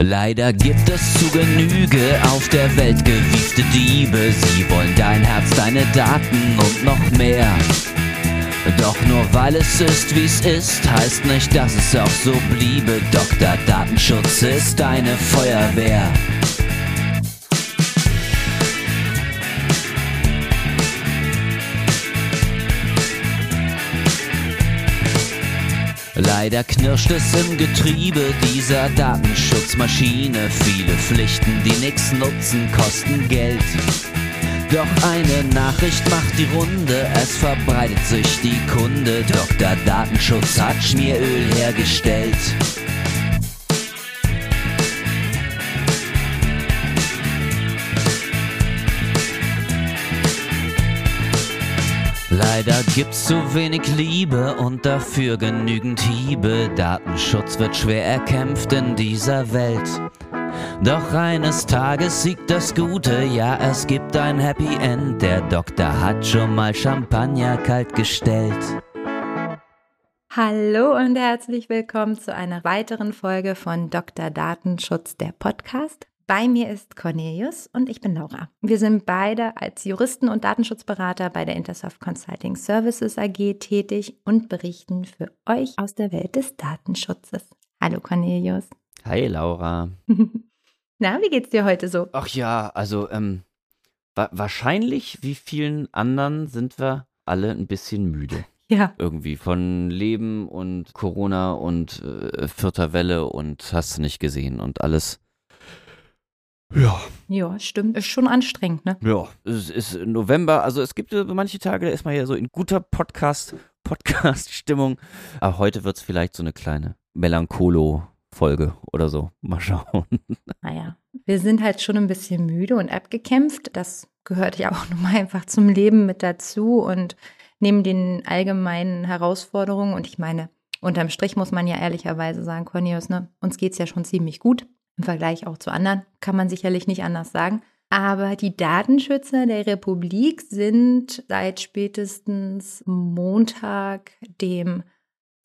Leider gibt es zu Genüge auf der Welt gewiefte Diebe. Sie wollen dein Herz, deine Daten und noch mehr. Doch nur weil es ist, wie's ist, heißt nicht, dass es auch so bliebe. Dr. Datenschutz ist deine Feuerwehr. Leider knirscht es im Getriebe dieser Datenschutzmaschine. Viele Pflichten, die nix nutzen, kosten Geld. Doch eine Nachricht macht die Runde, es verbreitet sich die Kunde. Dr. Datenschutz hat Schmieröl hergestellt. Leider gibt's zu wenig Liebe und dafür genügend Hiebe. Datenschutz wird schwer erkämpft in dieser Welt. Doch eines Tages siegt das Gute, ja, es gibt ein Happy End. Der Doktor hat schon mal Champagner kalt gestellt. Hallo und herzlich willkommen zu einer weiteren Folge von Dr. Datenschutz, der Podcast. Bei mir ist Cornelius und ich bin Laura. Wir sind beide als Juristen und Datenschutzberater bei der Intersoft Consulting Services AG tätig und berichten für euch aus der Welt des Datenschutzes. Hallo Cornelius. Hi Laura. Na, wie geht's dir heute so? Ach ja, also ähm, wa wahrscheinlich wie vielen anderen sind wir alle ein bisschen müde. Ja. Irgendwie von Leben und Corona und äh, vierter Welle und hast du nicht gesehen und alles ja. Ja, stimmt. Ist schon anstrengend, ne? Ja, es ist November. Also es gibt manche Tage, da ist man ja so in guter Podcast, Podcast-Stimmung. Aber heute wird es vielleicht so eine kleine Melancholo-Folge oder so. Mal schauen. Naja, wir sind halt schon ein bisschen müde und abgekämpft. Das gehört ja auch nun mal einfach zum Leben mit dazu und neben den allgemeinen Herausforderungen. Und ich meine, unterm Strich muss man ja ehrlicherweise sagen, Cornelius, ne, uns geht es ja schon ziemlich gut im Vergleich auch zu anderen, kann man sicherlich nicht anders sagen. Aber die Datenschützer der Republik sind seit spätestens Montag, dem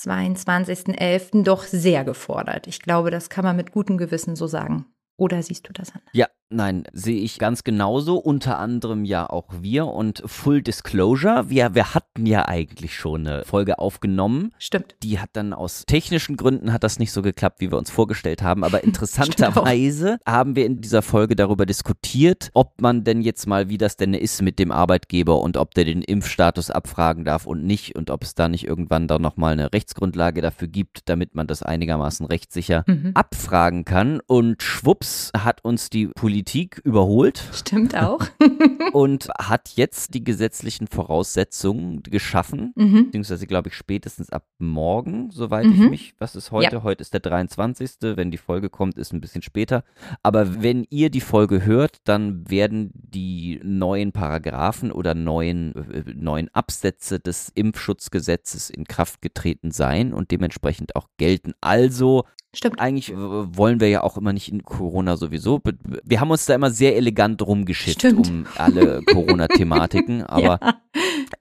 22.11., doch sehr gefordert. Ich glaube, das kann man mit gutem Gewissen so sagen. Oder siehst du das anders? Ja, nein, sehe ich ganz genauso. Unter anderem ja auch wir und Full Disclosure. Wir, wir hatten ja eigentlich schon eine Folge aufgenommen. Stimmt. Die hat dann aus technischen Gründen hat das nicht so geklappt, wie wir uns vorgestellt haben. Aber interessanterweise haben wir in dieser Folge darüber diskutiert, ob man denn jetzt mal, wie das denn ist mit dem Arbeitgeber und ob der den Impfstatus abfragen darf und nicht und ob es da nicht irgendwann dann nochmal eine Rechtsgrundlage dafür gibt, damit man das einigermaßen rechtssicher mhm. abfragen kann. Und schwupp Schwupps hat uns die Politik überholt. Stimmt auch. und hat jetzt die gesetzlichen Voraussetzungen geschaffen, mhm. beziehungsweise glaube ich spätestens ab morgen, soweit mhm. ich mich, was ist heute? Ja. Heute ist der 23. Wenn die Folge kommt, ist ein bisschen später. Aber wenn ihr die Folge hört, dann werden die neuen Paragraphen oder neuen, äh, neuen Absätze des Impfschutzgesetzes in Kraft getreten sein und dementsprechend auch gelten. Also Stimmt. Eigentlich wollen wir ja auch immer nicht in Corona sowieso. Wir haben uns da immer sehr elegant rumgeschickt um alle Corona-Thematiken, aber ja.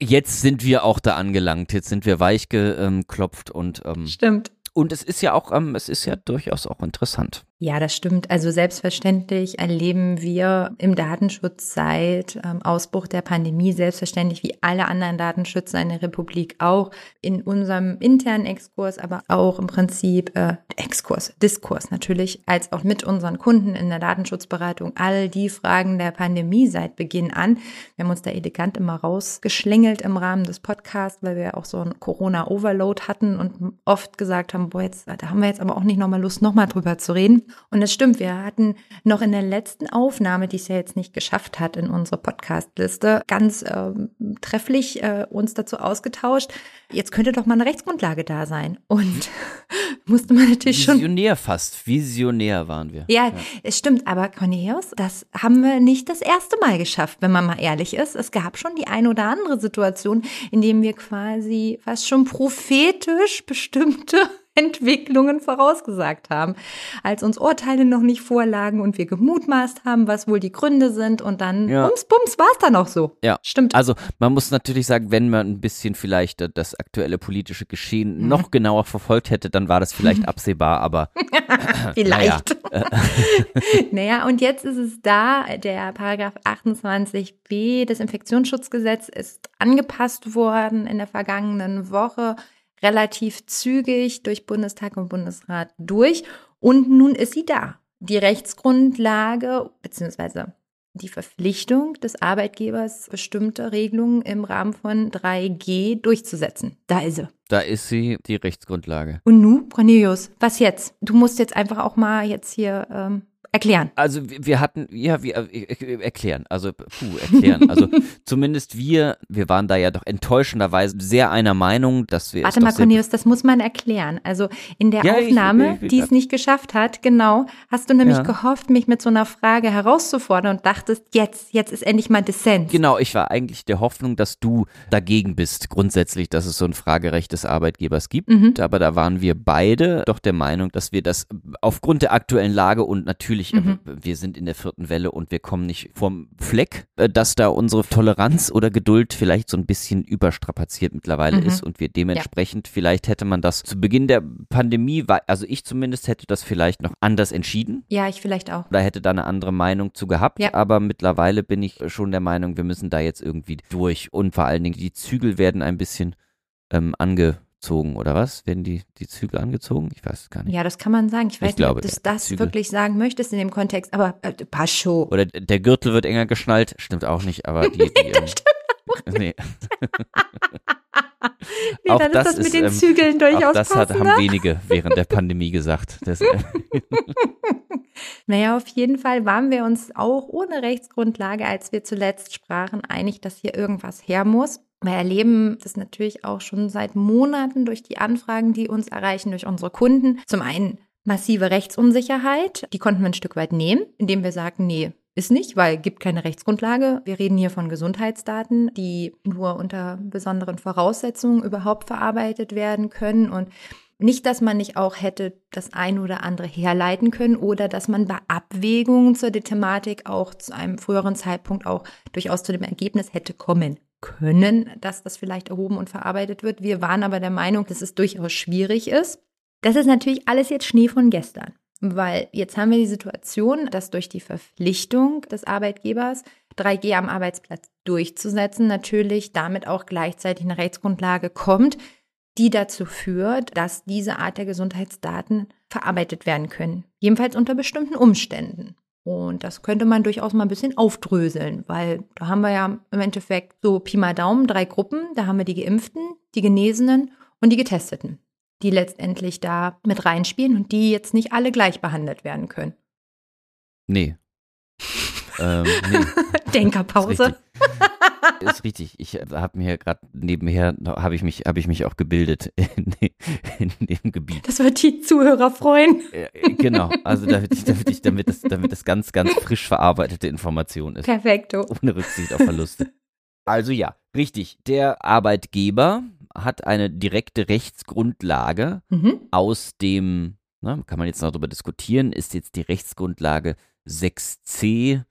jetzt sind wir auch da angelangt. Jetzt sind wir weich geklopft und ähm, Stimmt. Und es ist ja auch, ähm, es ist ja durchaus auch interessant. Ja, das stimmt. Also selbstverständlich erleben wir im Datenschutz seit ähm, Ausbruch der Pandemie selbstverständlich wie alle anderen Datenschützer in der Republik auch in unserem internen Exkurs, aber auch im Prinzip äh, Exkurs, Diskurs natürlich, als auch mit unseren Kunden in der Datenschutzberatung all die Fragen der Pandemie seit Beginn an. Wir haben uns da elegant immer rausgeschlängelt im Rahmen des Podcasts, weil wir auch so ein Corona-Overload hatten und oft gesagt haben, boah, jetzt, da haben wir jetzt aber auch nicht nochmal Lust, nochmal drüber zu reden. Und es stimmt, wir hatten noch in der letzten Aufnahme, die es ja jetzt nicht geschafft hat in unsere Podcast-Liste, ganz äh, trefflich äh, uns dazu ausgetauscht. Jetzt könnte doch mal eine Rechtsgrundlage da sein. Und musste man natürlich schon. Visionär fast, visionär waren wir. Ja, ja, es stimmt. Aber Cornelius, das haben wir nicht das erste Mal geschafft, wenn man mal ehrlich ist. Es gab schon die ein oder andere Situation, in dem wir quasi fast schon prophetisch bestimmte Entwicklungen vorausgesagt haben, als uns Urteile noch nicht vorlagen und wir gemutmaßt haben, was wohl die Gründe sind und dann ja. bums, bums, war es dann auch so. Ja, stimmt. Also man muss natürlich sagen, wenn man ein bisschen vielleicht das aktuelle politische Geschehen mhm. noch genauer verfolgt hätte, dann war das vielleicht absehbar, aber vielleicht. Naja. naja, und jetzt ist es da, der Paragraph 28b des Infektionsschutzgesetzes ist angepasst worden in der vergangenen Woche relativ zügig durch Bundestag und Bundesrat durch. Und nun ist sie da. Die Rechtsgrundlage beziehungsweise die Verpflichtung des Arbeitgebers, bestimmte Regelungen im Rahmen von 3G durchzusetzen. Da ist sie. Da ist sie, die Rechtsgrundlage. Und nu, Cornelius, was jetzt? Du musst jetzt einfach auch mal jetzt hier ähm, Erklären. Also wir hatten, ja, wir äh, erklären, also puh, erklären. Also zumindest wir, wir waren da ja doch enttäuschenderweise sehr einer Meinung, dass wir. Warte mal, Cornelius, das muss man erklären. Also in der ja, Aufnahme, die es nicht geschafft hat, genau, hast du nämlich ja. gehofft, mich mit so einer Frage herauszufordern und dachtest, jetzt, jetzt ist endlich mal Dissens. Genau, ich war eigentlich der Hoffnung, dass du dagegen bist, grundsätzlich, dass es so ein Fragerecht des Arbeitgebers gibt. Mhm. Aber da waren wir beide doch der Meinung, dass wir das aufgrund der aktuellen Lage und natürlich natürlich, äh, mhm. wir sind in der vierten Welle und wir kommen nicht vom Fleck, äh, dass da unsere Toleranz oder Geduld vielleicht so ein bisschen überstrapaziert mittlerweile mhm. ist und wir dementsprechend, ja. vielleicht hätte man das zu Beginn der Pandemie, also ich zumindest hätte das vielleicht noch anders entschieden. Ja, ich vielleicht auch. Oder hätte da eine andere Meinung zu gehabt, ja. aber mittlerweile bin ich schon der Meinung, wir müssen da jetzt irgendwie durch und vor allen Dingen die Zügel werden ein bisschen ähm, ange angezogen oder was? Werden die, die Zügel angezogen? Ich weiß es gar nicht. Ja, das kann man sagen. Ich weiß ich nicht, glaube, ob du das Zügel. wirklich sagen möchtest in dem Kontext, aber äh, Pascho. Oder der Gürtel wird enger geschnallt. Stimmt auch nicht, aber die. die das ähm, stimmt auch nicht. Nee. nee, auch dann das ist das mit den ähm, Zügeln durchaus auch das hat, haben wenige während der Pandemie gesagt. Das, äh, naja, auf jeden Fall waren wir uns auch ohne Rechtsgrundlage, als wir zuletzt sprachen, einig, dass hier irgendwas her muss. Wir erleben das natürlich auch schon seit Monaten durch die Anfragen, die uns erreichen, durch unsere Kunden. Zum einen massive Rechtsunsicherheit, die konnten wir ein Stück weit nehmen, indem wir sagen, nee, ist nicht, weil gibt keine Rechtsgrundlage. Wir reden hier von Gesundheitsdaten, die nur unter besonderen Voraussetzungen überhaupt verarbeitet werden können und nicht, dass man nicht auch hätte das ein oder andere herleiten können oder dass man bei Abwägungen zur Thematik auch zu einem früheren Zeitpunkt auch durchaus zu dem Ergebnis hätte kommen können, dass das vielleicht erhoben und verarbeitet wird. Wir waren aber der Meinung, dass es durchaus schwierig ist. Das ist natürlich alles jetzt Schnee von gestern, weil jetzt haben wir die Situation, dass durch die Verpflichtung des Arbeitgebers 3G am Arbeitsplatz durchzusetzen, natürlich damit auch gleichzeitig eine Rechtsgrundlage kommt, die dazu führt, dass diese Art der Gesundheitsdaten verarbeitet werden können. Jedenfalls unter bestimmten Umständen. Und das könnte man durchaus mal ein bisschen aufdröseln, weil da haben wir ja im Endeffekt so Pi mal Daumen drei Gruppen. Da haben wir die Geimpften, die Genesenen und die Getesteten, die letztendlich da mit reinspielen und die jetzt nicht alle gleich behandelt werden können. Nee. ähm, nee. Denkerpause. Ist richtig. Ich äh, habe mir gerade nebenher habe ich mich habe ich mich auch gebildet in, in, dem Gebiet. Das wird die Zuhörer freuen. Äh, genau. Also damit ich, damit ich damit das damit das ganz ganz frisch verarbeitete Information ist. Perfekto. Ohne Rücksicht auf Verluste. Also ja, richtig. Der Arbeitgeber hat eine direkte Rechtsgrundlage mhm. aus dem, na, kann man jetzt noch darüber diskutieren, ist jetzt die Rechtsgrundlage 6c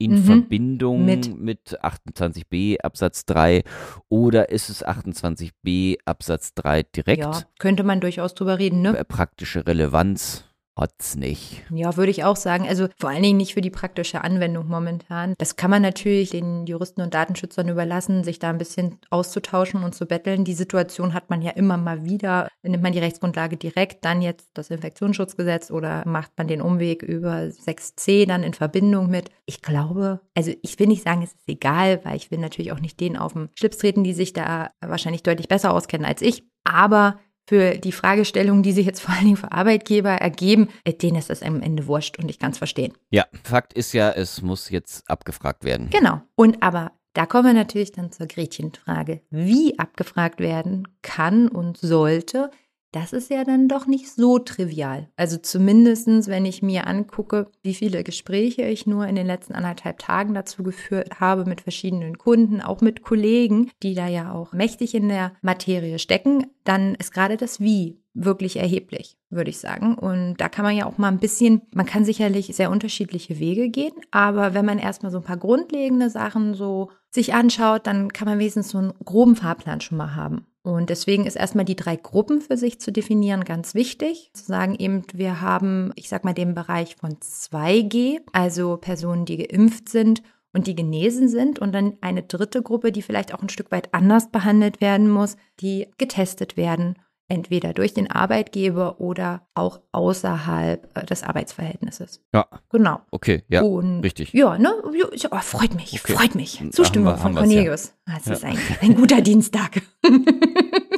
in mhm. Verbindung mit. mit 28b Absatz 3 oder ist es 28b Absatz 3 direkt? Ja, könnte man durchaus drüber reden, ne? Praktische Relevanz hat's nicht. Ja, würde ich auch sagen. Also vor allen Dingen nicht für die praktische Anwendung momentan. Das kann man natürlich den Juristen und Datenschützern überlassen, sich da ein bisschen auszutauschen und zu betteln. Die Situation hat man ja immer mal wieder. Nimmt man die Rechtsgrundlage direkt, dann jetzt das Infektionsschutzgesetz oder macht man den Umweg über 6c dann in Verbindung mit. Ich glaube, also ich will nicht sagen, es ist egal, weil ich will natürlich auch nicht denen auf den Schlips treten, die sich da wahrscheinlich deutlich besser auskennen als ich. Aber für die Fragestellungen, die sich jetzt vor allen Dingen für Arbeitgeber ergeben, äh, denen ist das am Ende wurscht und ich kann es verstehen. Ja, Fakt ist ja, es muss jetzt abgefragt werden. Genau. Und aber da kommen wir natürlich dann zur Gretchenfrage. Wie abgefragt werden kann und sollte, das ist ja dann doch nicht so trivial. Also zumindestens, wenn ich mir angucke, wie viele Gespräche ich nur in den letzten anderthalb Tagen dazu geführt habe mit verschiedenen Kunden, auch mit Kollegen, die da ja auch mächtig in der Materie stecken, dann ist gerade das Wie wirklich erheblich, würde ich sagen. Und da kann man ja auch mal ein bisschen, man kann sicherlich sehr unterschiedliche Wege gehen, aber wenn man erstmal so ein paar grundlegende Sachen so sich anschaut, dann kann man wenigstens so einen groben Fahrplan schon mal haben. Und deswegen ist erstmal die drei Gruppen für sich zu definieren ganz wichtig. Zu sagen eben, wir haben, ich sag mal, den Bereich von 2G, also Personen, die geimpft sind und die genesen sind und dann eine dritte Gruppe, die vielleicht auch ein Stück weit anders behandelt werden muss, die getestet werden entweder durch den Arbeitgeber oder auch außerhalb äh, des Arbeitsverhältnisses. Ja. Genau. Okay, ja. Und, richtig. Ja, ne? Oh, freut mich, okay. freut mich. Zustimmung wir, von Cornelius. Ja. Das ist ja. ein, ein guter Dienstag.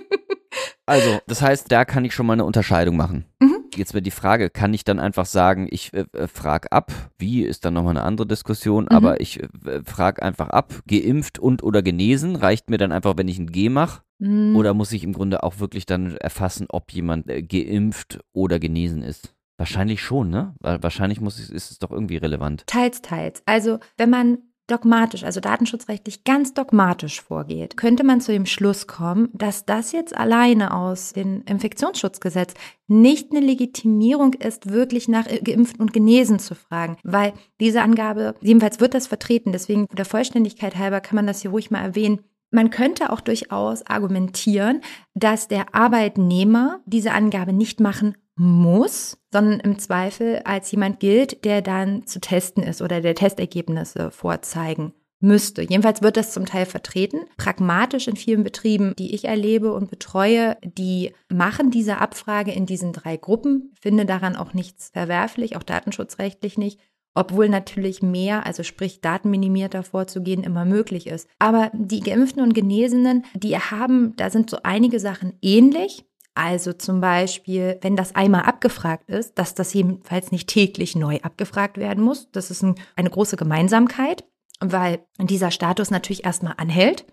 also, das heißt, da kann ich schon mal eine Unterscheidung machen. Mhm. Jetzt wäre die Frage, kann ich dann einfach sagen, ich äh, äh frage ab, wie ist dann nochmal eine andere Diskussion, mhm. aber ich äh, frage einfach ab, geimpft und oder genesen, reicht mir dann einfach, wenn ich ein G mache? Mhm. Oder muss ich im Grunde auch wirklich dann erfassen, ob jemand äh, geimpft oder genesen ist? Wahrscheinlich schon, ne? Weil wahrscheinlich muss es, ist es doch irgendwie relevant. Teils, teils. Also, wenn man dogmatisch, also datenschutzrechtlich ganz dogmatisch vorgeht, könnte man zu dem Schluss kommen, dass das jetzt alleine aus dem Infektionsschutzgesetz nicht eine Legitimierung ist, wirklich nach geimpft und genesen zu fragen, weil diese Angabe, jedenfalls wird das vertreten, deswegen der Vollständigkeit halber kann man das hier ruhig mal erwähnen, man könnte auch durchaus argumentieren, dass der Arbeitnehmer diese Angabe nicht machen muss, sondern im Zweifel als jemand gilt, der dann zu testen ist oder der Testergebnisse vorzeigen müsste. Jedenfalls wird das zum Teil vertreten. Pragmatisch in vielen Betrieben, die ich erlebe und betreue, die machen diese Abfrage in diesen drei Gruppen, finde daran auch nichts verwerflich, auch datenschutzrechtlich nicht obwohl natürlich mehr, also sprich datenminimierter vorzugehen, immer möglich ist. Aber die Geimpften und Genesenen, die haben, da sind so einige Sachen ähnlich. Also zum Beispiel, wenn das einmal abgefragt ist, dass das jedenfalls nicht täglich neu abgefragt werden muss. Das ist ein, eine große Gemeinsamkeit, weil dieser Status natürlich erstmal anhält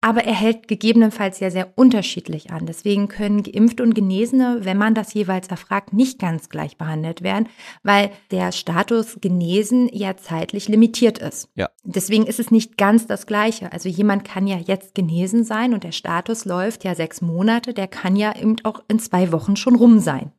aber er hält gegebenenfalls ja sehr unterschiedlich an. Deswegen können Geimpfte und Genesene, wenn man das jeweils erfragt, nicht ganz gleich behandelt werden, weil der Status genesen ja zeitlich limitiert ist. Ja. Deswegen ist es nicht ganz das Gleiche. Also jemand kann ja jetzt genesen sein und der Status läuft ja sechs Monate, der kann ja eben auch in zwei Wochen schon rum sein.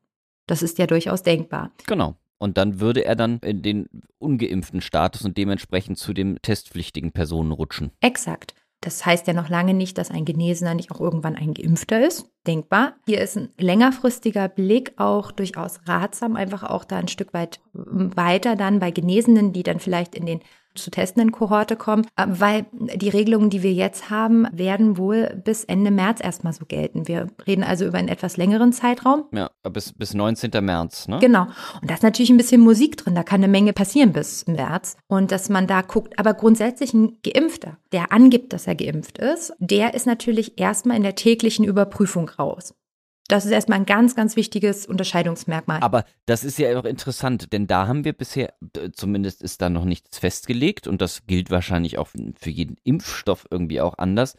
Das ist ja durchaus denkbar. Genau. Und dann würde er dann in den ungeimpften Status und dementsprechend zu den testpflichtigen Personen rutschen. Exakt. Das heißt ja noch lange nicht, dass ein Genesener nicht auch irgendwann ein Geimpfter ist. Denkbar. Hier ist ein längerfristiger Blick auch durchaus ratsam, einfach auch da ein Stück weit weiter dann bei Genesenen, die dann vielleicht in den zu testenden Kohorte kommen, äh, weil die Regelungen, die wir jetzt haben, werden wohl bis Ende März erstmal so gelten. Wir reden also über einen etwas längeren Zeitraum. Ja, bis, bis 19. März, ne? Genau. Und da ist natürlich ein bisschen Musik drin, da kann eine Menge passieren bis März. Und dass man da guckt, aber grundsätzlich ein Geimpfter, der angibt, dass er geimpft ist, der ist natürlich erstmal in der täglichen Überprüfung raus. Das ist erstmal ein ganz, ganz wichtiges Unterscheidungsmerkmal. Aber das ist ja auch interessant, denn da haben wir bisher, zumindest ist da noch nichts festgelegt und das gilt wahrscheinlich auch für jeden Impfstoff irgendwie auch anders,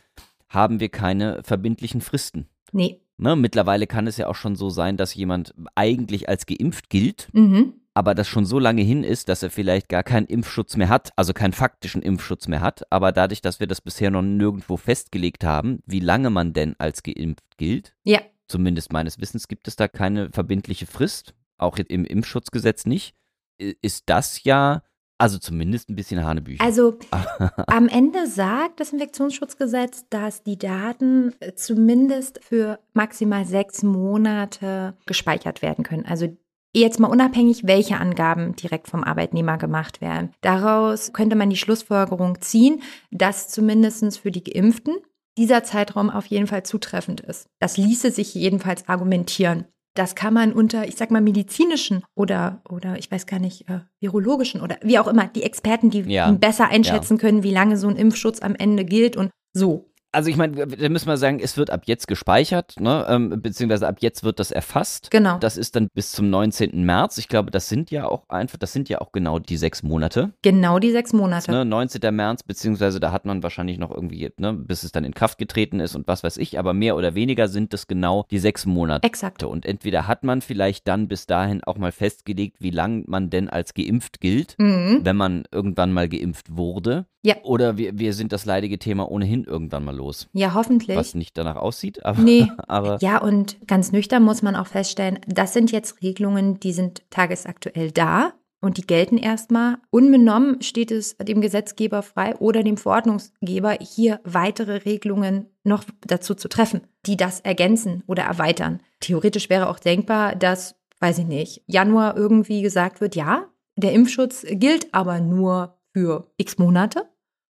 haben wir keine verbindlichen Fristen. Nee. Ne, mittlerweile kann es ja auch schon so sein, dass jemand eigentlich als geimpft gilt, mhm. aber das schon so lange hin ist, dass er vielleicht gar keinen Impfschutz mehr hat, also keinen faktischen Impfschutz mehr hat. Aber dadurch, dass wir das bisher noch nirgendwo festgelegt haben, wie lange man denn als geimpft gilt, ja zumindest meines Wissens gibt es da keine verbindliche Frist, auch im Impfschutzgesetz nicht, ist das ja also zumindest ein bisschen Hanebücher. Also am Ende sagt das Infektionsschutzgesetz, dass die Daten äh, zumindest für maximal sechs Monate gespeichert werden können. Also Jetzt mal unabhängig, welche Angaben direkt vom Arbeitnehmer gemacht werden. Daraus könnte man die Schlussfolgerung ziehen, dass zumindest für die Geimpften dieser Zeitraum auf jeden Fall zutreffend ist. Das ließe sich jedenfalls argumentieren. Das kann man unter, ich sag mal, medizinischen oder, oder ich weiß gar nicht, äh, virologischen oder wie auch immer, die Experten, die ja. besser einschätzen ja. können, wie lange so ein Impfschutz am Ende gilt und so. Also ich meine, da müssen wir sagen, es wird ab jetzt gespeichert, ne? Ähm, beziehungsweise ab jetzt wird das erfasst. Genau. Das ist dann bis zum 19. März. Ich glaube, das sind ja auch einfach, das sind ja auch genau die sechs Monate. Genau die sechs Monate. Ne? 19. März, beziehungsweise da hat man wahrscheinlich noch irgendwie, ne, bis es dann in Kraft getreten ist und was weiß ich, aber mehr oder weniger sind das genau die sechs Monate. Exakt. Und entweder hat man vielleicht dann bis dahin auch mal festgelegt, wie lange man denn als geimpft gilt, Mhm. wenn man irgendwann mal geimpft wurde. Ja. Oder wir, wir sind das leidige Thema ohnehin irgendwann mal los. Ja, hoffentlich. Was nicht danach aussieht, aber, Nee. aber Ja, und ganz nüchtern muss man auch feststellen, das sind jetzt Regelungen, die sind tagesaktuell da und die gelten erstmal. Unbenommen steht es dem Gesetzgeber frei oder dem Verordnungsgeber, hier weitere Regelungen noch dazu zu treffen, die das ergänzen oder erweitern. Theoretisch wäre auch denkbar, dass, weiß ich nicht, Januar irgendwie gesagt wird, ja, der Impfschutz gilt aber nur für x Monate.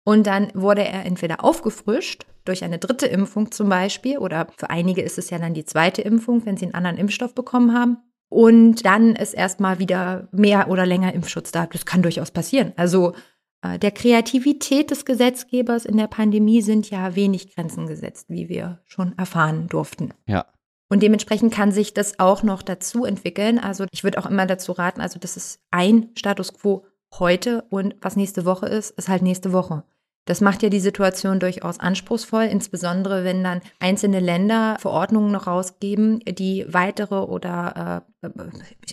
Und dann wurde er entweder aufgefrischt durch eine dritte Impfung zum Beispiel, oder für einige ist es ja dann die zweite Impfung, wenn sie einen anderen Impfstoff bekommen haben. Und dann ist erstmal wieder mehr oder länger Impfschutz da. Das kann durchaus passieren. Also äh, der Kreativität des Gesetzgebers in der Pandemie sind ja wenig Grenzen gesetzt, wie wir schon erfahren durften. ja. Und dementsprechend kann sich das auch noch dazu entwickeln. Also ich würde auch immer dazu raten, also das ist ein Status quo heute und was nächste Woche ist, ist halt nächste Woche. Das macht ja die Situation durchaus anspruchsvoll, insbesondere wenn dann einzelne Länder Verordnungen noch rausgeben, die weitere oder äh,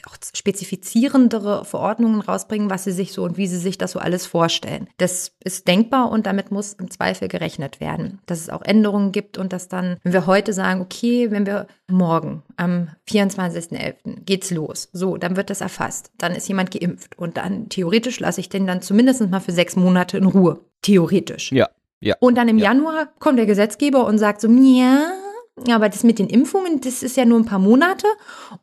auch spezifizierendere Verordnungen rausbringen, was sie sich so und wie sie sich das so alles vorstellen. Das ist denkbar und damit muss im Zweifel gerechnet werden, dass es auch Änderungen gibt und dass dann, wenn wir heute sagen, okay, wenn wir morgen am 24.11. geht's los, so, dann wird das erfasst, dann ist jemand geimpft und dann theoretisch lasse ich den dann zumindest mal für sechs Monate in Ruhe. Theoretisch. Ja. Ja. Und dann im Ja. Januar kommt der Gesetzgeber und sagt so, ja, aber das mit den Impfungen, das ist ja nur ein paar Monate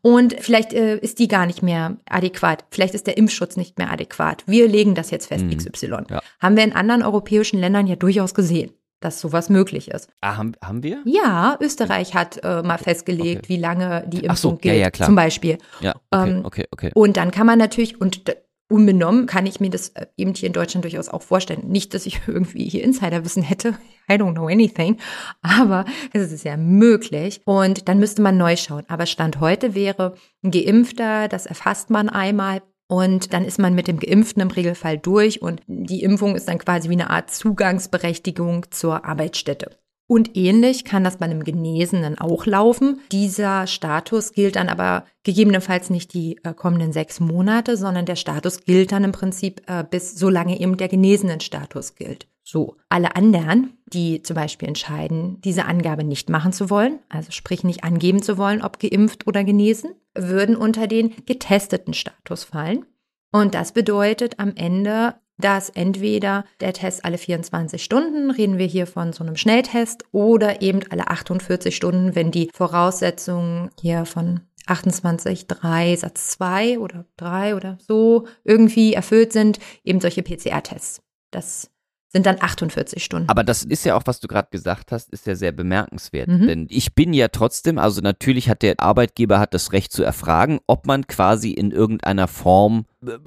und vielleicht äh, ist die gar nicht mehr adäquat. Vielleicht ist der Impfschutz nicht mehr adäquat. Wir legen das jetzt fest, Mhm. XY. Ja. Haben wir in anderen europäischen Ländern ja durchaus gesehen, dass sowas möglich ist. Ah, haben, haben wir? Ja, Österreich hat äh, mal festgelegt, Okay. wie lange die Impfung so, ja, gilt, ja, klar. zum Beispiel. Ja, okay, Ähm, okay, okay. Und dann kann man natürlich, und unbenommen kann ich mir das äh, eben hier in Deutschland durchaus auch vorstellen. Nicht, dass ich irgendwie hier Insiderwissen hätte. I don't know anything. Aber es ist ja möglich. Und dann müsste man neu schauen. Aber Stand heute wäre ein Geimpfter, das erfasst man einmal. Und dann ist man mit dem Geimpften im Regelfall durch. Und die Impfung ist dann quasi wie eine Art Zugangsberechtigung zur Arbeitsstätte. Und ähnlich kann das bei einem Genesenen auch laufen. Dieser Status gilt dann aber gegebenenfalls nicht die äh, kommenden sechs Monate, sondern der Status gilt dann im Prinzip äh, bis solange eben der genesenen Status gilt. So, alle anderen, die zum Beispiel entscheiden, diese Angabe nicht machen zu wollen, also sprich nicht angeben zu wollen, ob geimpft oder genesen, würden unter den getesteten Status fallen. Und das bedeutet am Ende, dass entweder der Test alle 24 Stunden, reden wir hier von so einem Schnelltest, oder eben alle 48 Stunden, wenn die Voraussetzungen hier von 28.3 Satz 2 oder 3 oder so irgendwie erfüllt sind, eben solche PCR-Tests. Das sind dann 48 Stunden. Aber das ist ja auch, was du gerade gesagt hast, ist ja sehr bemerkenswert. Mhm. Denn ich bin ja trotzdem, also natürlich hat der Arbeitgeber hat das Recht zu erfragen, ob man quasi in irgendeiner Form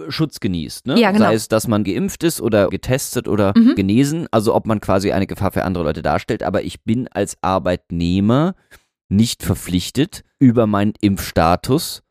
Schutz genießt. Ne? Ja, genau. Sei es, dass man geimpft ist oder getestet oder Mhm. genesen, also ob man quasi eine Gefahr für andere Leute darstellt. Aber ich bin als Arbeitnehmer nicht verpflichtet, über meinen Impfstatus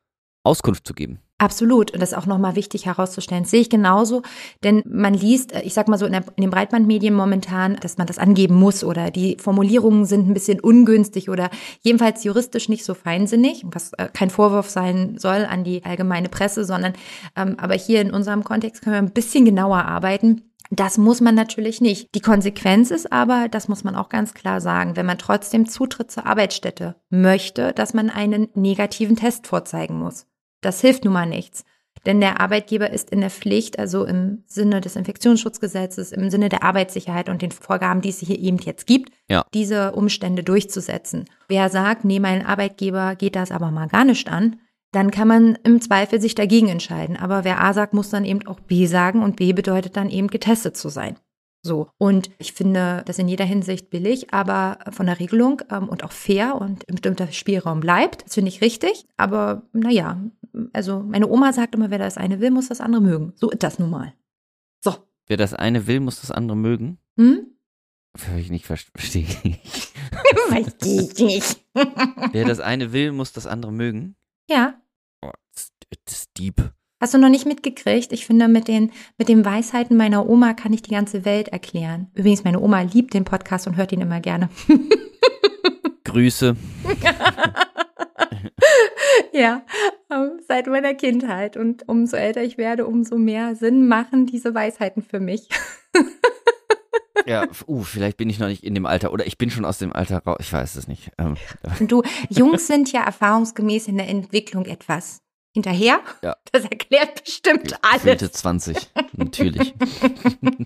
Auskunft zu geben. Absolut. Und das ist auch nochmal wichtig herauszustellen. Das sehe ich genauso. Denn man liest, äh, ich sag mal so in, der, in den Breitbandmedien momentan, dass man das angeben muss oder die Formulierungen sind ein bisschen ungünstig oder jedenfalls juristisch nicht so feinsinnig, was äh, kein Vorwurf sein soll an die allgemeine Presse, sondern ähm, aber hier in unserem Kontext können wir ein bisschen genauer arbeiten. Das muss man natürlich nicht. Die Konsequenz ist aber, das muss man auch ganz klar sagen, wenn man trotzdem Zutritt zur Arbeitsstätte möchte, dass man einen negativen Test vorzeigen muss. Das hilft nun mal nichts. Denn der Arbeitgeber ist in der Pflicht, also im Sinne des Infektionsschutzgesetzes, im Sinne der Arbeitssicherheit und den Vorgaben, die es hier eben jetzt gibt, Ja. diese Umstände durchzusetzen. Wer sagt, nee, mein Arbeitgeber geht das aber mal gar nicht an, dann kann man im Zweifel sich dagegen entscheiden. Aber wer A sagt, muss dann eben auch B sagen und B bedeutet dann eben getestet zu sein. So. Und ich finde das in jeder Hinsicht billig, aber von der Regelung ähm, und auch fair und ein bestimmter Spielraum bleibt. Das finde ich richtig. Aber naja, also meine Oma sagt immer, wer das eine will, muss das andere mögen. So ist das nun mal. So. Wer das eine will, muss das andere mögen. Hm? ich nicht verstehe. Verstehe ich nicht. Wer das eine will, muss das andere mögen. Ja. Oh, das, das ist deep. Hast du noch nicht mitgekriegt? Ich finde, mit den, mit den Weisheiten meiner Oma kann ich die ganze Welt erklären. Übrigens, meine Oma liebt den Podcast und hört ihn immer gerne. Grüße. ja, ähm, seit meiner Kindheit. Und umso älter ich werde, umso mehr Sinn machen diese Weisheiten für mich. ja, uh, vielleicht bin ich noch nicht in dem Alter oder ich bin schon aus dem Alter raus. Ich weiß es nicht. Ähm, du, Jungs sind ja erfahrungsgemäß in der Entwicklung etwas hinterher. Ja. Das erklärt bestimmt alles. Mitte 20, natürlich.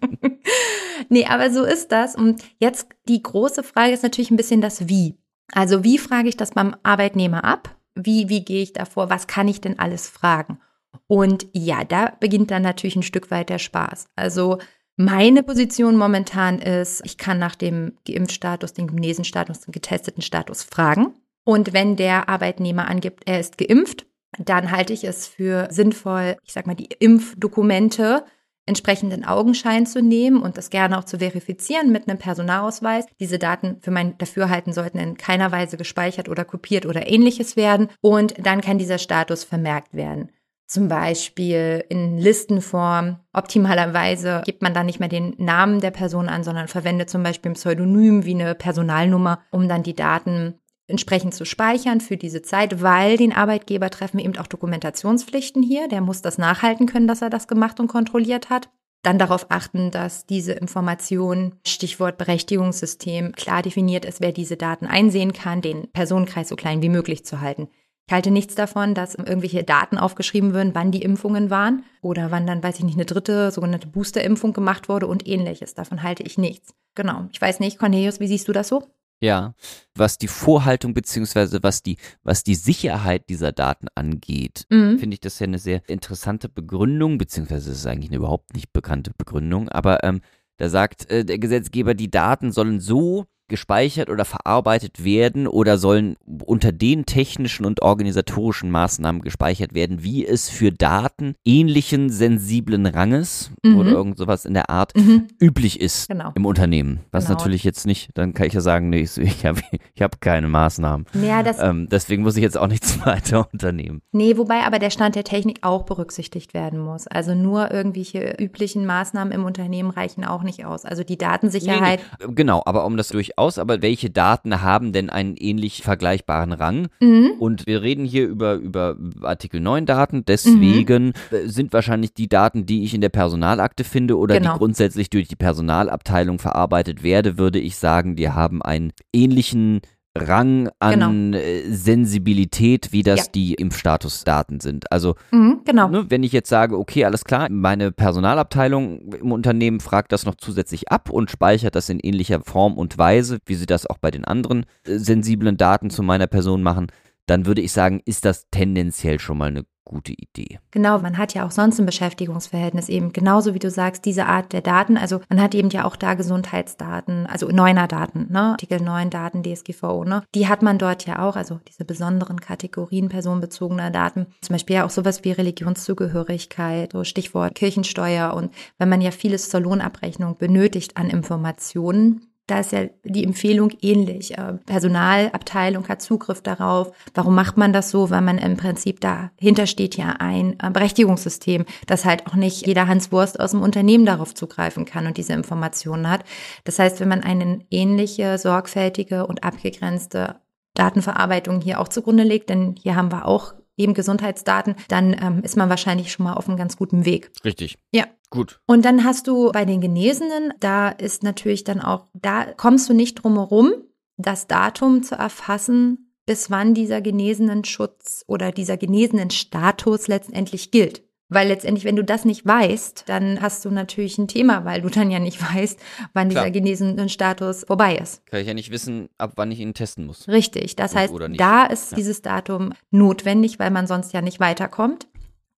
nee, aber so ist das. Und jetzt die große Frage ist natürlich ein bisschen das Wie. Also wie frage ich das beim Arbeitnehmer ab? Wie, wie gehe ich davor? Was kann ich denn alles fragen? Und ja, da beginnt dann natürlich ein Stück weit der Spaß. Also meine Position momentan ist, ich kann nach dem Geimpfstatus, dem Genesenstatus, dem getesteten Status fragen. Und wenn der Arbeitnehmer angibt, er ist geimpft, dann halte ich es für sinnvoll, ich sag mal, die Impfdokumente entsprechenden Augenschein zu nehmen und das gerne auch zu verifizieren mit einem Personalausweis. Diese Daten für mein Dafürhalten sollten in keiner Weise gespeichert oder kopiert oder ähnliches werden und dann kann dieser Status vermerkt werden. Zum Beispiel in Listenform. Optimalerweise gibt man dann nicht mehr den Namen der Person an, sondern verwendet zum Beispiel ein Pseudonym wie eine Personalnummer, um dann die Daten entsprechend zu speichern für diese Zeit, weil den Arbeitgeber treffen eben auch Dokumentationspflichten hier. Der muss das nachhalten können, dass er das gemacht und kontrolliert hat. Dann darauf achten, dass diese Information, Stichwort Berechtigungssystem, klar definiert ist, wer diese Daten einsehen kann, den Personenkreis so klein wie möglich zu halten. Ich halte nichts davon, dass irgendwelche Daten aufgeschrieben würden, wann die Impfungen waren oder wann dann, weiß ich nicht, eine dritte sogenannte Boosterimpfung gemacht wurde und ähnliches. Davon halte ich nichts. Genau. Ich weiß nicht, Cornelius, wie siehst du das so? Ja, was die Vorhaltung beziehungsweise was die, was die Sicherheit dieser Daten angeht, mhm. finde ich das ja eine sehr interessante Begründung, beziehungsweise es ist eigentlich eine überhaupt nicht bekannte Begründung, aber ähm, da sagt äh, der Gesetzgeber, die Daten sollen so gespeichert oder verarbeitet werden oder sollen unter den technischen und organisatorischen Maßnahmen gespeichert werden, wie es für Daten ähnlichen sensiblen Ranges mhm. oder irgend sowas in der Art mhm. üblich ist genau. im Unternehmen. Was genau. natürlich jetzt nicht, dann kann ich ja sagen, nee, ich habe ich hab keine Maßnahmen. Ja, ähm, deswegen muss ich jetzt auch nichts weiter unternehmen. Nee, wobei aber der Stand der Technik auch berücksichtigt werden muss. Also nur irgendwelche üblichen Maßnahmen im Unternehmen reichen auch nicht aus. Also die Datensicherheit. Nee, nee. Genau, aber um das durchaus aus, aber welche Daten haben denn einen ähnlich vergleichbaren Rang? Mhm. Und wir reden hier über, über Artikel 9 Daten, deswegen mhm. sind wahrscheinlich die Daten, die ich in der Personalakte finde oder genau. die grundsätzlich durch die Personalabteilung verarbeitet werde, würde ich sagen, die haben einen ähnlichen Rang an genau. Äh, Sensibilität, wie das ja. die Impfstatusdaten sind. Also, mhm, genau. ne, wenn ich jetzt sage, okay, alles klar, meine Personalabteilung im Unternehmen fragt das noch zusätzlich ab und speichert das in ähnlicher Form und Weise, wie sie das auch bei den anderen äh, sensiblen Daten zu meiner Person machen, dann würde ich sagen, ist das tendenziell schon mal eine gute Idee. Genau, man hat ja auch sonst ein Beschäftigungsverhältnis eben, genauso wie du sagst, diese Art der Daten. Also man hat eben ja auch da Gesundheitsdaten, also neuner Daten, ne? Artikel 9 Daten, DSGVO, ne? Die hat man dort ja auch, also diese besonderen Kategorien personenbezogener Daten. Zum Beispiel ja auch sowas wie Religionszugehörigkeit, so Stichwort Kirchensteuer und wenn man ja vieles zur Lohnabrechnung benötigt an Informationen, da ist ja die Empfehlung ähnlich. Äh, Personalabteilung hat Zugriff darauf. Warum macht man das so? Weil man im Prinzip dahinter steht ja ein äh, Berechtigungssystem, dass halt auch nicht jeder Hans Wurst aus dem Unternehmen darauf zugreifen kann und diese Informationen hat. Das heißt, wenn man eine ähnliche, sorgfältige und abgegrenzte Datenverarbeitung hier auch zugrunde legt, denn hier haben wir auch eben Gesundheitsdaten, dann ähm, ist man wahrscheinlich schon mal auf einem ganz guten Weg. Richtig. Ja. Gut. Und dann hast du bei den Genesenen, da ist natürlich dann auch, da kommst du nicht drum herum, das Datum zu erfassen, bis wann dieser genesenen Schutz oder dieser genesenen Status letztendlich gilt. Weil letztendlich, wenn du das nicht weißt, dann hast du natürlich ein Thema, weil du dann ja nicht weißt, wann Klar. dieser genesenen Status vorbei ist. Kann ich ja nicht wissen, ab wann ich ihn testen muss. Richtig. Das heißt, da ist ja. dieses Datum notwendig, weil man sonst ja nicht weiterkommt.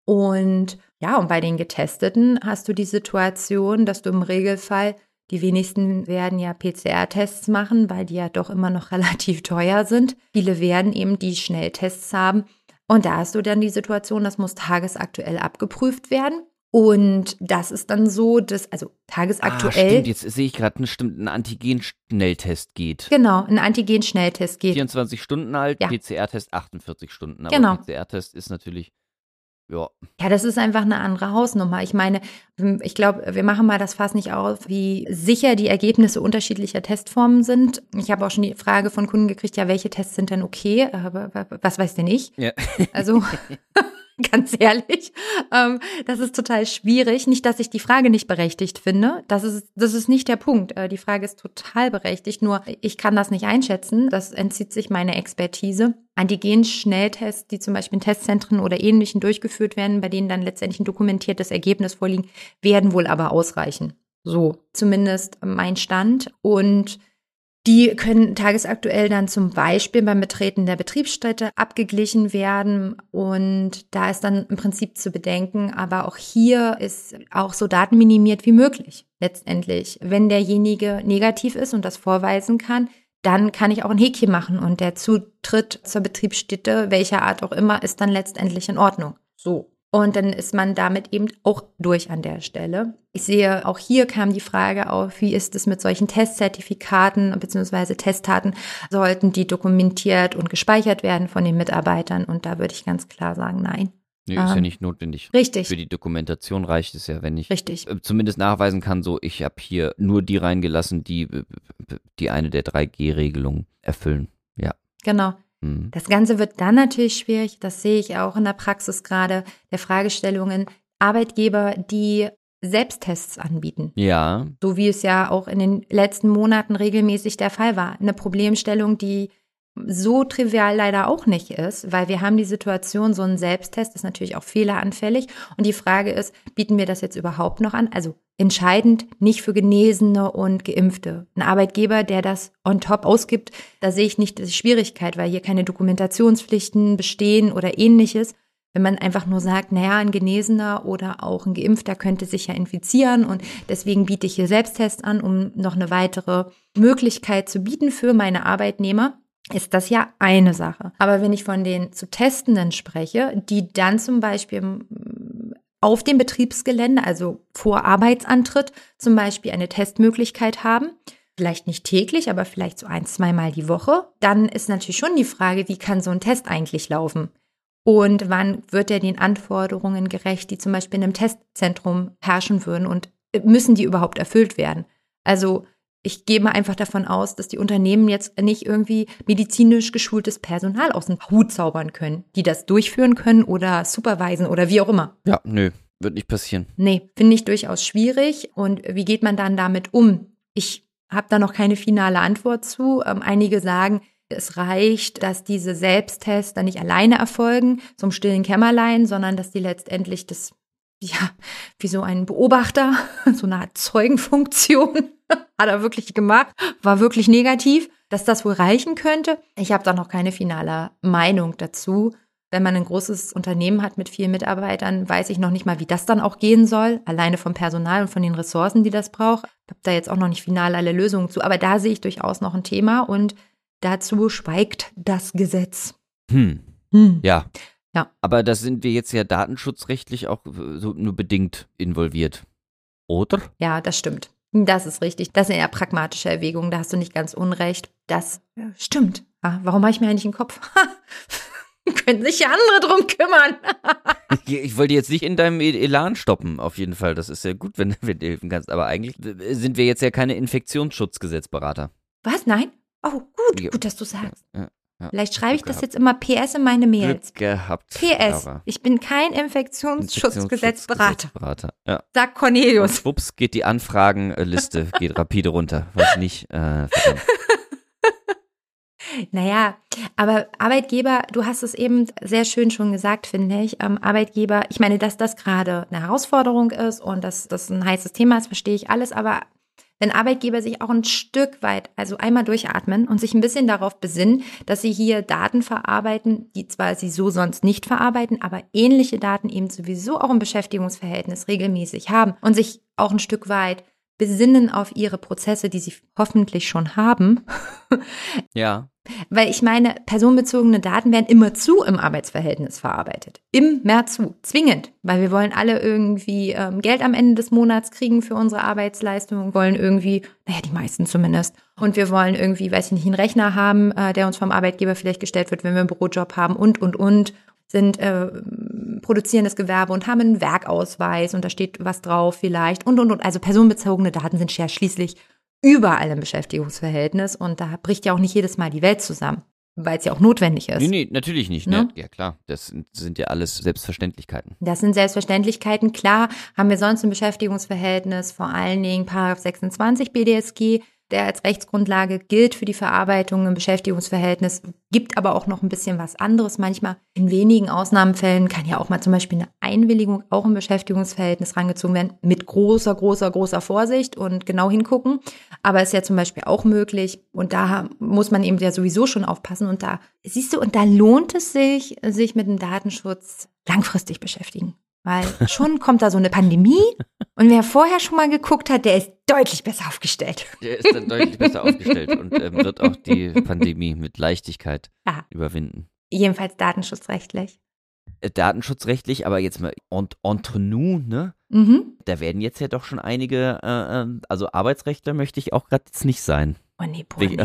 Und ja, und bei den Getesteten hast du die Situation, dass du im Regelfall, die wenigsten werden ja PCR-Tests machen, weil die ja doch immer noch relativ teuer sind. Viele werden eben die Schnelltests haben. Und da hast du dann die Situation, das muss tagesaktuell abgeprüft werden. Und das ist dann so, dass, also tagesaktuell. Ah, stimmt, jetzt sehe ich gerade, ein, stimmt, ein Antigen-Schnelltest geht. Genau, ein Antigen-Schnelltest geht. 24 Stunden alt, ja. PCR-Test 48 Stunden. Aber genau. PCR-Test ist natürlich ja. Ja, das ist einfach eine andere Hausnummer. Ich meine, ich glaube, wir machen mal das Fass nicht auf, wie sicher die Ergebnisse unterschiedlicher Testformen sind. Ich habe auch schon die Frage von Kunden gekriegt, ja, welche Tests sind denn okay? Aber was weiß denn ich? Ja. Also ganz ehrlich. Ähm, das ist total schwierig. Nicht, dass ich die Frage nicht berechtigt finde. Das ist, das ist nicht der Punkt. Äh, die Frage ist total berechtigt. Nur ich kann das nicht einschätzen. Das entzieht sich meiner Expertise. Antigen-Schnelltests, die zum Beispiel in Testzentren oder ähnlichen durchgeführt werden, bei denen dann letztendlich ein dokumentiertes Ergebnis vorliegen, werden wohl aber ausreichen. So, zumindest mein Stand. Und die können tagesaktuell dann zum Beispiel beim Betreten der Betriebsstätte abgeglichen werden. Und da ist dann im Prinzip zu bedenken, aber auch hier ist auch so datenminimiert wie möglich letztendlich. Wenn derjenige negativ ist und das vorweisen kann, dann kann ich auch ein Häkchen machen und der Zutritt zur Betriebsstätte, welcher Art auch immer, ist dann letztendlich in Ordnung. So. Und dann ist man damit eben auch durch an der Stelle. Ich sehe, auch hier kam die Frage auf, wie ist es mit solchen Testzertifikaten bzw. Testdaten? Sollten die dokumentiert und gespeichert werden von den Mitarbeitern? Und da würde ich ganz klar sagen, nein. Nee, ist ähm, ja nicht notwendig. Richtig. Für die Dokumentation reicht es ja, wenn ich richtig. Äh, zumindest nachweisen kann, so ich habe hier nur die reingelassen, die, die eine der 3G-Regelungen erfüllen. Ja. Genau. Mhm. Das Ganze wird dann natürlich schwierig, das sehe ich auch in der Praxis gerade, der Fragestellungen Arbeitgeber, die Selbsttests anbieten. Ja. So wie es ja auch in den letzten Monaten regelmäßig der Fall war. Eine Problemstellung, die so trivial leider auch nicht ist, weil wir haben die Situation, so ein Selbsttest ist natürlich auch fehleranfällig. Und die Frage ist, bieten wir das jetzt überhaupt noch an? Also entscheidend nicht für Genesene und Geimpfte. Ein Arbeitgeber, der das on top ausgibt, da sehe ich nicht die Schwierigkeit, weil hier keine Dokumentationspflichten bestehen oder ähnliches. Wenn man einfach nur sagt, naja, ein Genesener oder auch ein Geimpfter könnte sich ja infizieren und deswegen biete ich hier Selbsttests an, um noch eine weitere Möglichkeit zu bieten für meine Arbeitnehmer ist das ja eine Sache. Aber wenn ich von den zu Testenden spreche, die dann zum Beispiel auf dem Betriebsgelände, also vor Arbeitsantritt, zum Beispiel eine Testmöglichkeit haben, vielleicht nicht täglich, aber vielleicht so ein, zweimal die Woche, dann ist natürlich schon die Frage, wie kann so ein Test eigentlich laufen? Und wann wird er den Anforderungen gerecht, die zum Beispiel in einem Testzentrum herrschen würden und müssen die überhaupt erfüllt werden? Also ich gehe mal einfach davon aus, dass die Unternehmen jetzt nicht irgendwie medizinisch geschultes Personal aus dem Hut zaubern können, die das durchführen können oder supervisen oder wie auch immer. Ja, nö, wird nicht passieren. Nee, finde ich durchaus schwierig. Und wie geht man dann damit um? Ich habe da noch keine finale Antwort zu. Ähm, einige sagen, es reicht, dass diese Selbsttests dann nicht alleine erfolgen, zum stillen Kämmerlein, sondern dass die letztendlich das ja, wie so ein Beobachter, so eine Art Zeugenfunktion hat er wirklich gemacht, war wirklich negativ, dass das wohl reichen könnte. Ich habe da noch keine finale Meinung dazu. Wenn man ein großes Unternehmen hat mit vielen Mitarbeitern, weiß ich noch nicht mal, wie das dann auch gehen soll, alleine vom Personal und von den Ressourcen, die das braucht. Ich habe da jetzt auch noch nicht final alle Lösungen zu, aber da sehe ich durchaus noch ein Thema und dazu schweigt das Gesetz. Hm. Hm. Ja. Ja. Aber da sind wir jetzt ja datenschutzrechtlich auch so nur bedingt involviert. Oder? Ja, das stimmt. Das ist richtig. Das sind eher pragmatische Erwägungen. Da hast du nicht ganz unrecht. Das stimmt. Ja, warum habe ich mir eigentlich einen Kopf? Können sich ja andere drum kümmern. ich wollte jetzt nicht in deinem e- Elan stoppen, auf jeden Fall. Das ist ja gut, wenn, wenn du helfen kannst. Aber eigentlich sind wir jetzt ja keine Infektionsschutzgesetzberater. Was? Nein? Oh, gut, gut, dass du sagst. Ja. Ja, Vielleicht schreibe ich das jetzt immer PS in meine Mails. Glück gehabt. PS. Ich bin kein Infektionsschutzgesetzberater. Infektionsschutzgesetzberater. Ja. Sagt Cornelius. Und schwupps geht die Anfragenliste, geht rapide runter. Was nicht, äh. Naja, aber Arbeitgeber, du hast es eben sehr schön schon gesagt, finde ich. Ähm, Arbeitgeber, ich meine, dass das gerade eine Herausforderung ist und dass das ein heißes Thema ist, verstehe ich alles, aber wenn Arbeitgeber sich auch ein Stück weit, also einmal durchatmen und sich ein bisschen darauf besinnen, dass sie hier Daten verarbeiten, die zwar sie so sonst nicht verarbeiten, aber ähnliche Daten eben sowieso auch im Beschäftigungsverhältnis regelmäßig haben und sich auch ein Stück weit besinnen auf ihre Prozesse, die sie hoffentlich schon haben. ja. Weil ich meine, personenbezogene Daten werden immer zu im Arbeitsverhältnis verarbeitet. Immer zu. Zwingend. Weil wir wollen alle irgendwie ähm, Geld am Ende des Monats kriegen für unsere Arbeitsleistung, wollen irgendwie, naja, die meisten zumindest. Und wir wollen irgendwie, weiß ich nicht, einen Rechner haben, äh, der uns vom Arbeitgeber vielleicht gestellt wird, wenn wir einen Bürojob haben und, und, und sind äh, produzierendes Gewerbe und haben einen Werkausweis und da steht was drauf vielleicht und und und. Also personenbezogene Daten sind ja schließlich überall im Beschäftigungsverhältnis und da bricht ja auch nicht jedes Mal die Welt zusammen, weil es ja auch notwendig ist. Nee, nee, natürlich nicht. Ne? Ja, klar, das sind, sind ja alles Selbstverständlichkeiten. Das sind Selbstverständlichkeiten. Klar haben wir sonst im Beschäftigungsverhältnis vor allen Dingen Paragraph 26 BDSG der als Rechtsgrundlage gilt für die Verarbeitung im Beschäftigungsverhältnis, gibt aber auch noch ein bisschen was anderes. Manchmal in wenigen Ausnahmefällen kann ja auch mal zum Beispiel eine Einwilligung auch im Beschäftigungsverhältnis rangezogen werden, mit großer, großer, großer Vorsicht und genau hingucken. Aber ist ja zum Beispiel auch möglich und da muss man eben ja sowieso schon aufpassen und da, siehst du, und da lohnt es sich, sich mit dem Datenschutz langfristig beschäftigen. Weil schon kommt da so eine Pandemie und wer vorher schon mal geguckt hat, der ist deutlich besser aufgestellt. Der ist dann deutlich besser aufgestellt und ähm, wird auch die Pandemie mit Leichtigkeit ja. überwinden. Jedenfalls datenschutzrechtlich. Äh, datenschutzrechtlich, aber jetzt mal entre nous, ne? Mhm. Da werden jetzt ja doch schon einige, äh, ähm, also Arbeitsrechtler möchte ich auch gerade jetzt nicht sein. Oh nee, boah, nee.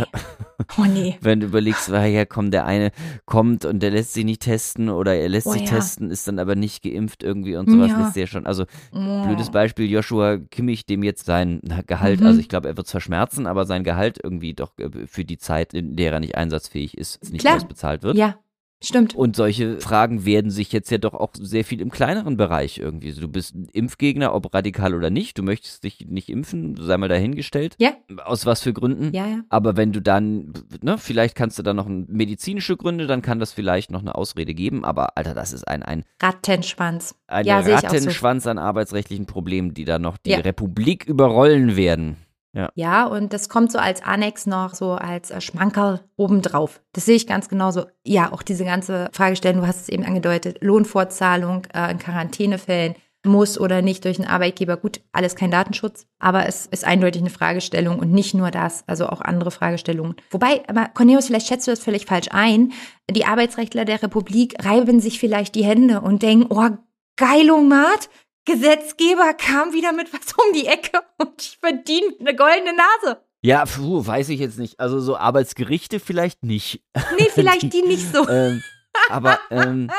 Oh nee. Wenn du überlegst, woher kommt der eine kommt und der lässt sich nicht testen oder er lässt oh, sich ja. testen, ist dann aber nicht geimpft irgendwie und sowas ja. lässt ja schon. Also oh. blödes Beispiel, Joshua Kimmich, dem jetzt sein Gehalt, mhm. also ich glaube, er wird zwar schmerzen, aber sein Gehalt irgendwie doch äh, für die Zeit, in der er nicht einsatzfähig ist, nicht Klar. ausbezahlt wird. Ja. Stimmt. Und solche Fragen werden sich jetzt ja doch auch sehr viel im kleineren Bereich irgendwie. Du bist ein Impfgegner, ob radikal oder nicht. Du möchtest dich nicht impfen, sei mal dahingestellt. Ja. Aus was für Gründen. Ja, ja. Aber wenn du dann, ne, vielleicht kannst du dann noch medizinische Gründe, dann kann das vielleicht noch eine Ausrede geben. Aber Alter, das ist ein, ein Rattenschwanz. Ein ja, Rattenschwanz so. an arbeitsrechtlichen Problemen, die da noch die ja. Republik überrollen werden. Ja. ja, und das kommt so als Annex noch, so als äh, Schmankerl obendrauf. Das sehe ich ganz genauso. Ja, auch diese ganze Fragestellung, du hast es eben angedeutet, Lohnfortzahlung äh, in Quarantänefällen muss oder nicht durch einen Arbeitgeber. Gut, alles kein Datenschutz, aber es ist eindeutig eine Fragestellung und nicht nur das, also auch andere Fragestellungen. Wobei, aber Cornelius, vielleicht schätzt du das völlig falsch ein. Die Arbeitsrechtler der Republik reiben sich vielleicht die Hände und denken, oh, Geilomat, Gesetzgeber kam wieder mit was um die Ecke und ich verdiene eine goldene Nase. Ja, puh, weiß ich jetzt nicht. Also so Arbeitsgerichte vielleicht nicht. Nee, vielleicht die, die nicht so. Ähm, aber ähm,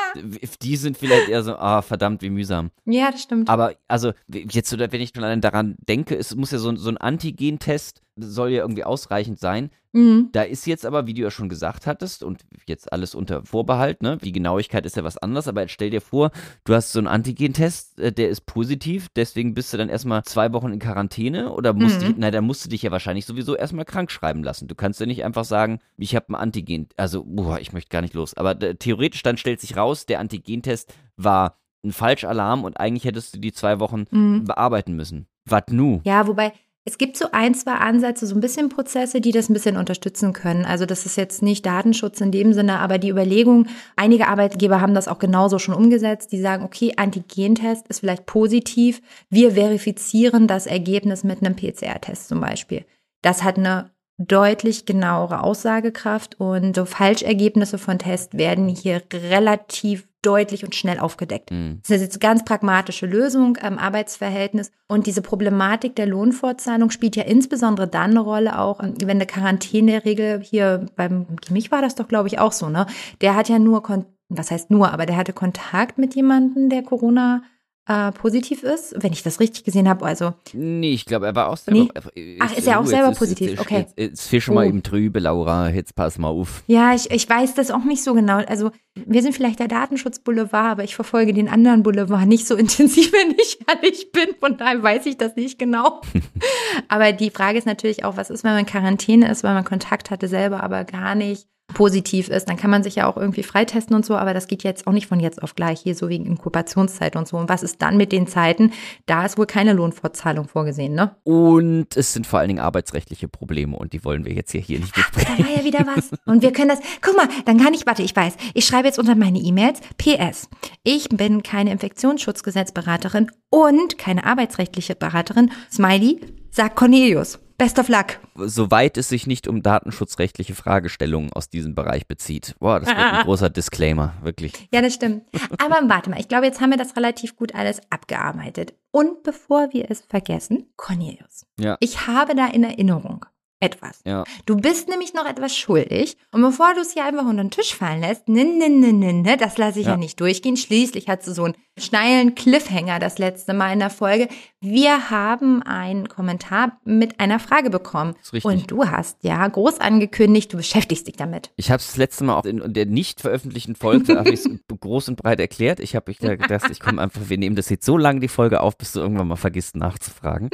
die sind vielleicht eher so, ah, verdammt, wie mühsam. Ja, das stimmt. Aber also, jetzt, wenn ich daran denke, es muss ja so, so ein Antigen-Test, soll ja irgendwie ausreichend sein. Mhm. Da ist jetzt aber, wie du ja schon gesagt hattest, und jetzt alles unter Vorbehalt, ne? Die Genauigkeit ist ja was anderes, aber jetzt stell dir vor, du hast so einen Antigen-Test, äh, der ist positiv, deswegen bist du dann erstmal zwei Wochen in Quarantäne oder musst mhm. dich, na, da musst du dich ja wahrscheinlich sowieso erstmal krank schreiben lassen. Du kannst ja nicht einfach sagen, ich habe einen Antigen, also, boah, ich möchte gar nicht los. Aber äh, theoretisch dann stellt sich raus, der Antigen-Test war ein Falschalarm und eigentlich hättest du die zwei Wochen mhm. bearbeiten müssen. Was nu? Ja, wobei, es gibt so ein, zwei Ansätze, so ein bisschen Prozesse, die das ein bisschen unterstützen können. Also das ist jetzt nicht Datenschutz in dem Sinne, aber die Überlegung, einige Arbeitgeber haben das auch genauso schon umgesetzt. Die sagen, okay, Antigentest ist vielleicht positiv. Wir verifizieren das Ergebnis mit einem PCR-Test zum Beispiel. Das hat eine deutlich genauere Aussagekraft und so Falschergebnisse von Tests werden hier relativ deutlich und schnell aufgedeckt. Mhm. Das ist jetzt eine ganz pragmatische Lösung am Arbeitsverhältnis. Und diese Problematik der Lohnfortzahlung spielt ja insbesondere dann eine Rolle auch, wenn eine Quarantäneregel hier beim mich war das doch, glaube ich, auch so, ne? Der hat ja nur, was heißt nur, aber der hatte Kontakt mit jemandem, der Corona äh, positiv ist, wenn ich das richtig gesehen habe. Also nee, ich glaube, er war auch selber. Nee. Ach, ist er auch selber positiv? Jetzt, okay. Jetzt, jetzt fischen oh. mal eben trübe, Laura. Jetzt pass mal auf. Ja, ich, ich weiß das auch nicht so genau. Also wir sind vielleicht der Datenschutzboulevard, aber ich verfolge den anderen Boulevard nicht so intensiv, wenn ich ehrlich bin. Von daher weiß ich das nicht genau. aber die Frage ist natürlich auch, was ist, wenn man in Quarantäne ist, weil man Kontakt hatte selber, aber gar nicht positiv ist, dann kann man sich ja auch irgendwie freitesten und so, aber das geht jetzt auch nicht von jetzt auf gleich, hier so wegen Inkubationszeit und so. Und was ist dann mit den Zeiten? Da ist wohl keine Lohnfortzahlung vorgesehen, ne? Und es sind vor allen Dingen arbeitsrechtliche Probleme und die wollen wir jetzt hier, hier nicht besprechen. Da war ja wieder was. Und wir können das, guck mal, dann kann ich, warte, ich weiß, ich schreibe jetzt unter meine E-Mails, PS, ich bin keine Infektionsschutzgesetzberaterin und keine arbeitsrechtliche Beraterin, Smiley, sagt Cornelius. Best of luck. Soweit es sich nicht um datenschutzrechtliche Fragestellungen aus diesem Bereich bezieht. Boah, das wird ein großer Disclaimer, wirklich. Ja, das stimmt. Aber warte mal, ich glaube, jetzt haben wir das relativ gut alles abgearbeitet. Und bevor wir es vergessen, Cornelius. Ja. Ich habe da in Erinnerung, etwas. Ja. Du bist nämlich noch etwas schuldig. Und bevor du es hier einfach unter den Tisch fallen lässt, ne, ne, ne, ne, ne, das lasse ich ja. ja nicht durchgehen. Schließlich hat du so einen schneilen Cliffhanger das letzte Mal in der Folge. Wir haben einen Kommentar mit einer Frage bekommen. Das ist richtig. Und du hast ja groß angekündigt, du beschäftigst dich damit. Ich habe es das letzte Mal auch in der nicht veröffentlichten Folge habe ich groß und breit erklärt. Ich habe mich da gedacht, ich komme einfach, wir nehmen das jetzt so lange die Folge auf, bis du irgendwann mal vergisst nachzufragen.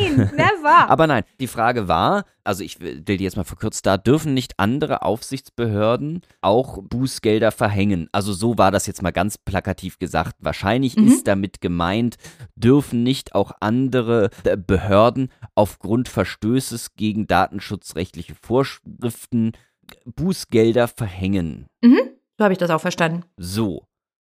Nein, never. Aber nein, die Frage war, also ich will die jetzt mal verkürzt da, dürfen nicht andere Aufsichtsbehörden auch Bußgelder verhängen? Also so war das jetzt mal ganz plakativ gesagt. Wahrscheinlich mhm. ist damit gemeint, dürfen nicht auch andere äh, Behörden aufgrund Verstößes gegen datenschutzrechtliche Vorschriften Bußgelder verhängen. Mhm. So habe ich das auch verstanden. So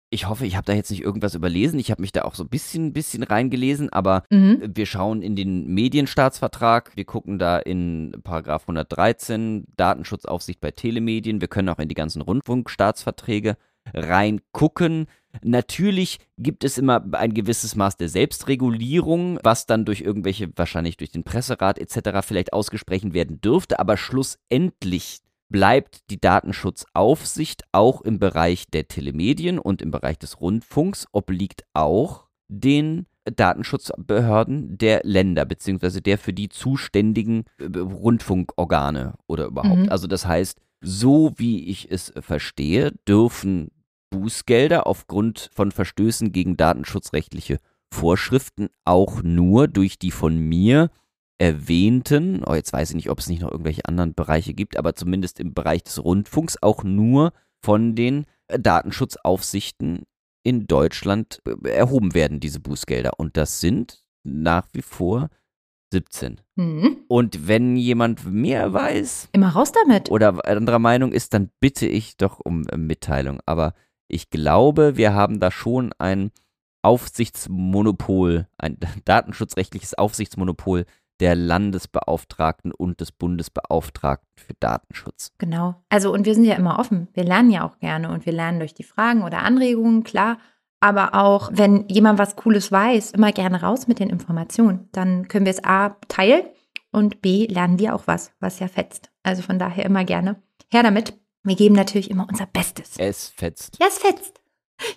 ich hoffe, ich habe da jetzt nicht irgendwas überlesen. Ich habe mich da auch so ein bisschen, bisschen reingelesen, aber mhm. wir schauen in den Medienstaatsvertrag, wir gucken da in Paragraph 113 Datenschutzaufsicht bei Telemedien, wir können auch in die ganzen Rundfunkstaatsverträge reingucken. Natürlich gibt es immer ein gewisses Maß der Selbstregulierung, was dann durch irgendwelche, wahrscheinlich durch den Presserat etc. vielleicht ausgesprochen werden dürfte, aber schlussendlich bleibt die Datenschutzaufsicht auch im Bereich der Telemedien und im Bereich des Rundfunks obliegt auch den Datenschutzbehörden der Länder beziehungsweise der für die zuständigen äh, Rundfunkorgane oder überhaupt. Mhm. Also das heißt, so wie ich es verstehe, dürfen Bußgelder aufgrund von Verstößen gegen datenschutzrechtliche Vorschriften auch nur durch die von mir erwähnten, oh, jetzt weiß ich nicht, ob es nicht noch irgendwelche anderen Bereiche gibt, aber zumindest im Bereich des Rundfunks auch nur von den äh, Datenschutzaufsichten in Deutschland äh, erhoben werden, diese Bußgelder. Und das sind nach wie vor 17. Mhm. Und wenn jemand mehr weiß. Immer raus damit. Oder anderer Meinung ist, dann bitte ich doch um äh, Mitteilung. Aber ich glaube, wir haben da schon ein Aufsichtsmonopol, ein datenschutzrechtliches Aufsichtsmonopol der Landesbeauftragten und des Bundesbeauftragten für Datenschutz. Genau. Also, und wir sind ja immer offen. Wir lernen ja auch gerne und wir lernen durch die Fragen oder Anregungen, klar. Aber auch, wenn jemand was Cooles weiß, immer gerne raus mit den Informationen. Dann können wir es A teilen und B lernen wir auch was, was ja fetzt. Also von daher immer gerne. Her damit. Wir geben natürlich immer unser Bestes. Es fetzt. Ja, es fetzt.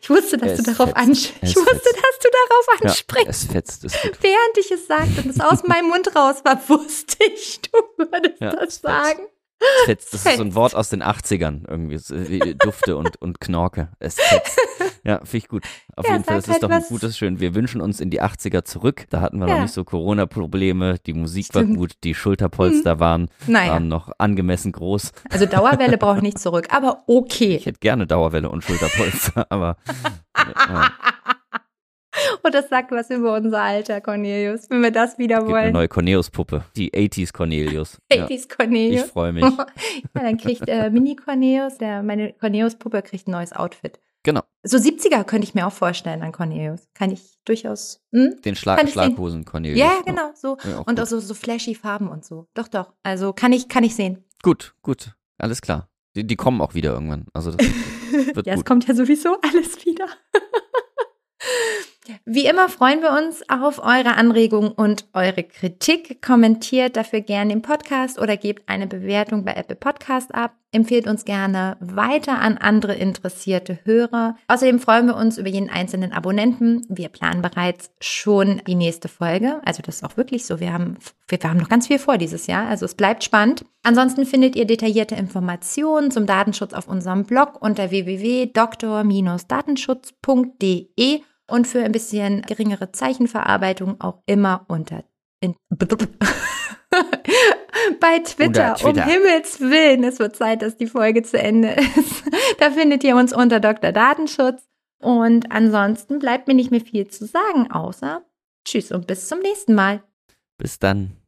Ich wusste, dass es du darauf ansprichst. Ich wusste, fetzt. dass du darauf ansprichst. Ja, es fetzt. Es Während ich es sagte und es aus meinem Mund raus war, wusste ich, du würdest ja, das sagen. Fetzt. Das ist so ein Wort aus den 80ern. Irgendwie wie Dufte und, und Knorke. Es fetzt. Ja, finde ich gut. Auf ja, jeden Fall, das ist halt doch ein gutes Schön. Wir wünschen uns in die 80er zurück. Da hatten wir ja. noch nicht so Corona-Probleme. Die Musik Stimmt. war gut, die Schulterpolster hm. waren, naja. waren noch angemessen groß. Also Dauerwelle braucht nicht zurück, aber okay. Ich hätte gerne Dauerwelle und Schulterpolster, aber. Ja. Und das sagt was über unser Alter, Cornelius, wenn wir das wieder wollen. Eine neue Cornelius-Puppe. Die 80s Cornelius. 80s ja. Cornelius. Ich freue mich. ja, dann kriegt äh, Mini Cornelius, der, meine Cornelius-Puppe kriegt ein neues Outfit. Genau. So 70er könnte ich mir auch vorstellen an Cornelius. Kann ich durchaus. Hm? Den Schlag Schlaghosen Cornelius. Ja, genau, so. Ja, und auch so, so flashy Farben und so. Doch, doch. Also kann ich, kann ich sehen. Gut, gut. Alles klar. Die, die kommen auch wieder irgendwann. Also das wird ja, gut. es kommt ja sowieso alles wieder. Wie immer freuen wir uns auf eure Anregungen und eure Kritik. Kommentiert dafür gerne den Podcast oder gebt eine Bewertung bei Apple Podcast ab. Empfehlt uns gerne weiter an andere interessierte Hörer. Außerdem freuen wir uns über jeden einzelnen Abonnenten. Wir planen bereits schon die nächste Folge. Also das ist auch wirklich so. Wir haben, wir haben noch ganz viel vor dieses Jahr. Also es bleibt spannend. Ansonsten findet ihr detaillierte Informationen zum Datenschutz auf unserem Blog unter www.doktor-datenschutz.de und für ein bisschen geringere Zeichenverarbeitung auch immer unter in, bei Twitter, Twitter, um Himmels Willen. Es wird Zeit, dass die Folge zu Ende ist. da findet ihr uns unter Dr. Datenschutz. Und ansonsten bleibt mir nicht mehr viel zu sagen, außer Tschüss und bis zum nächsten Mal. Bis dann.